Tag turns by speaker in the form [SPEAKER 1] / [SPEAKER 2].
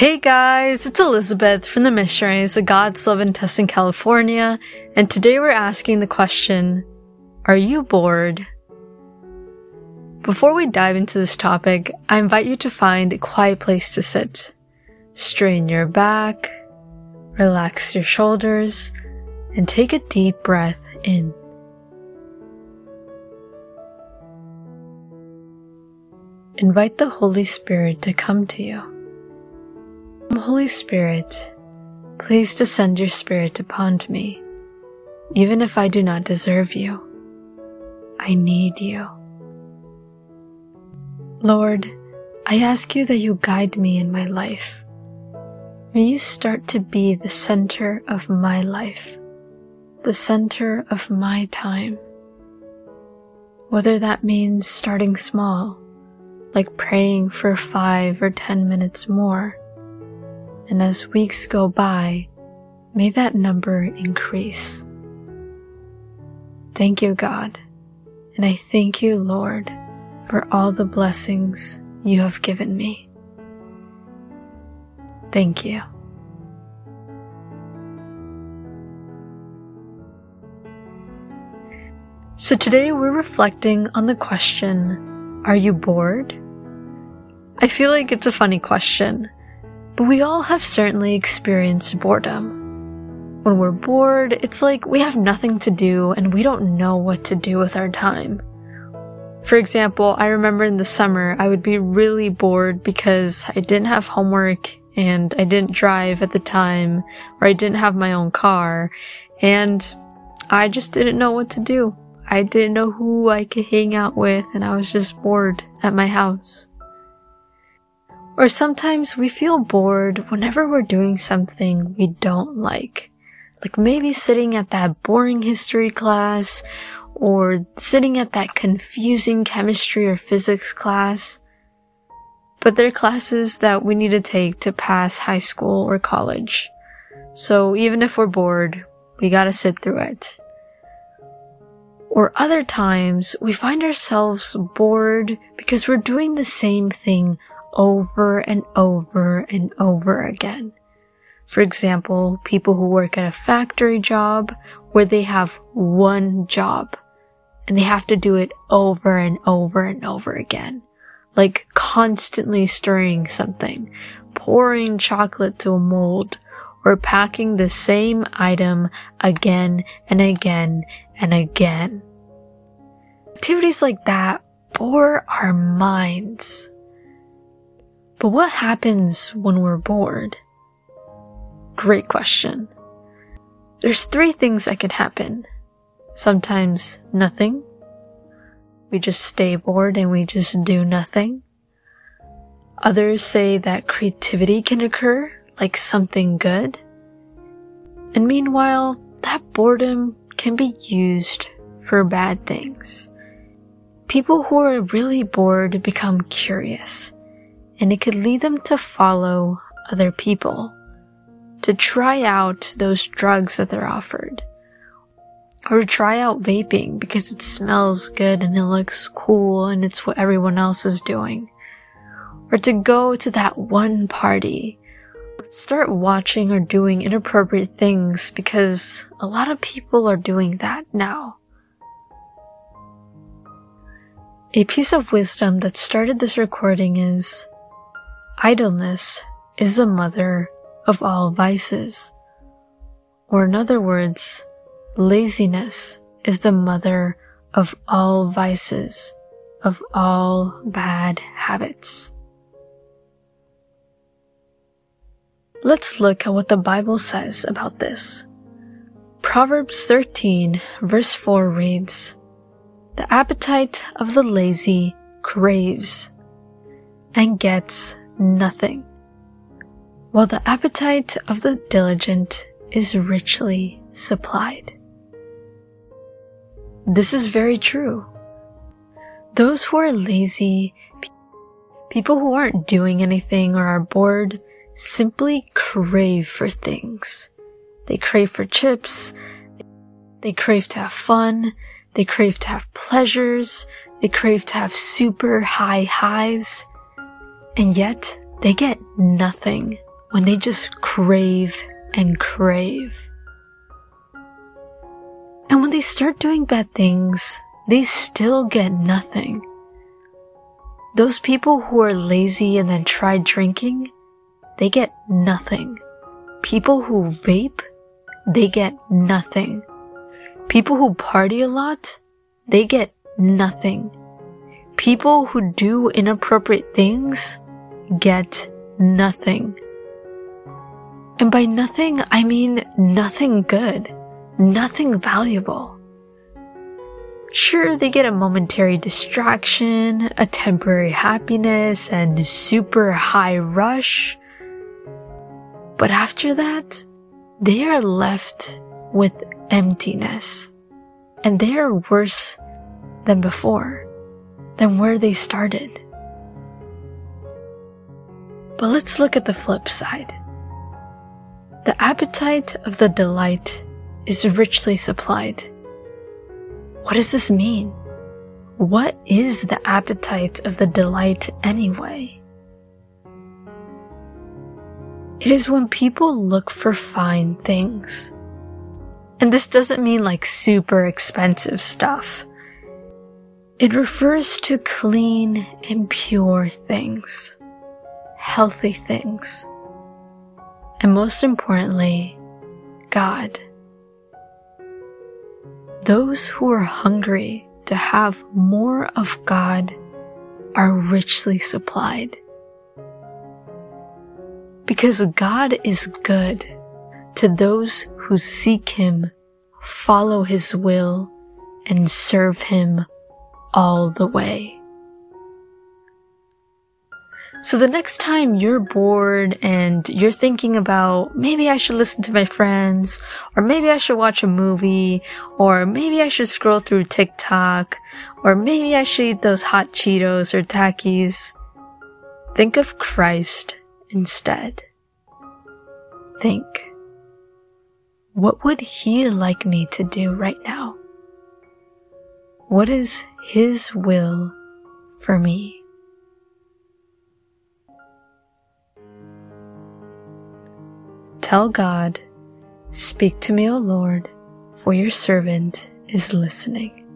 [SPEAKER 1] Hey guys, it's Elizabeth from the Missionaries of God's Love in Tustin, California, and today we're asking the question, Are you bored? Before we dive into this topic, I invite you to find a quiet place to sit. Strain your back, relax your shoulders, and take a deep breath in. Invite the Holy Spirit to come to you. Holy Spirit, please descend your Spirit upon me, even if I do not deserve you. I need you. Lord, I ask you that you guide me in my life. May you start to be the center of my life, the center of my time. Whether that means starting small, like praying for five or ten minutes more. And as weeks go by, may that number increase. Thank you, God. And I thank you, Lord, for all the blessings you have given me. Thank you. So today we're reflecting on the question, are you bored? I feel like it's a funny question, but we all have certainly experienced boredom. When we're bored, it's like we have nothing to do and we don't know what to do with our time. For example, I remember in the summer I would be really bored because I didn't have homework and I didn't drive at the time or I didn't have my own car and I just didn't know what to do. I didn't know who I could hang out with and I was just bored at my house. Or sometimes we feel bored whenever we're doing something we don't like. Like maybe sitting at that boring history class or sitting at that confusing chemistry or physics class. But they're classes that we need to take to pass high school or college. So even if we're bored, we gotta sit through it. Or other times we find ourselves bored because we're doing the same thing over and over and over again. For example, people who work at a factory job where they have one job and they have to do it over and over and over again. Like constantly stirring something, pouring chocolate to a mold, or packing the same item again and again and again. Activities like that bore our minds. But what happens when we're bored? Great question. There's three things that can happen. Sometimes nothing. We just stay bored and we just do nothing. Others say that creativity can occur, like something good. And meanwhile, that boredom can be used for bad things. People who are really bored become curious and it could lead them to follow other people, to try out those drugs that they're offered, or try out vaping because it smells good and it looks cool and it's what everyone else is doing, or to go to that one party, start watching or doing inappropriate things because a lot of people are doing that now. A piece of wisdom that started this recording is Idleness is the mother of all vices. Or in other words, laziness is the mother of all vices, of all bad habits. Let's look at what the Bible says about this. Proverbs 13 verse 4 reads, The appetite of the lazy craves and gets nothing, while the appetite of the diligent is richly supplied. This is very true. Those who are lazy, people who aren't doing anything or are bored, simply crave for things. They crave for chips, they crave to have fun, they crave to have pleasures, they crave to have super high highs, and yet they get nothing when they just crave and crave. And when they start doing bad things, they still get nothing. Those people who are lazy and then try drinking, they get nothing. People who vape, they get nothing. People who party a lot, they get nothing. People who do inappropriate things get nothing. And by nothing, I mean nothing good, nothing valuable. Sure, they get a momentary distraction, a temporary happiness, and super high rush. But after that, they are left with emptiness. And they are worse than before, than where they started. But let's look at the flip side. The appetite of the delight is richly supplied. What does this mean? What is the appetite of the delight anyway? It is when people look for fine things. And this doesn't mean like super expensive stuff. It refers to clean and pure things, healthy things and most importantly, God. Those who are hungry to have more of God are richly supplied. Because God is good to those who seek Him, follow His will, and serve Him all the way. So the next time you're bored and you're thinking about maybe I should listen to my friends, or maybe I should watch a movie, or maybe I should scroll through TikTok, or maybe I should eat those hot Cheetos or Takis, think of Christ instead. Think, what would He like me to do right now? What is His will for me? Tell God, Speak to me, O Lord, for your servant is listening.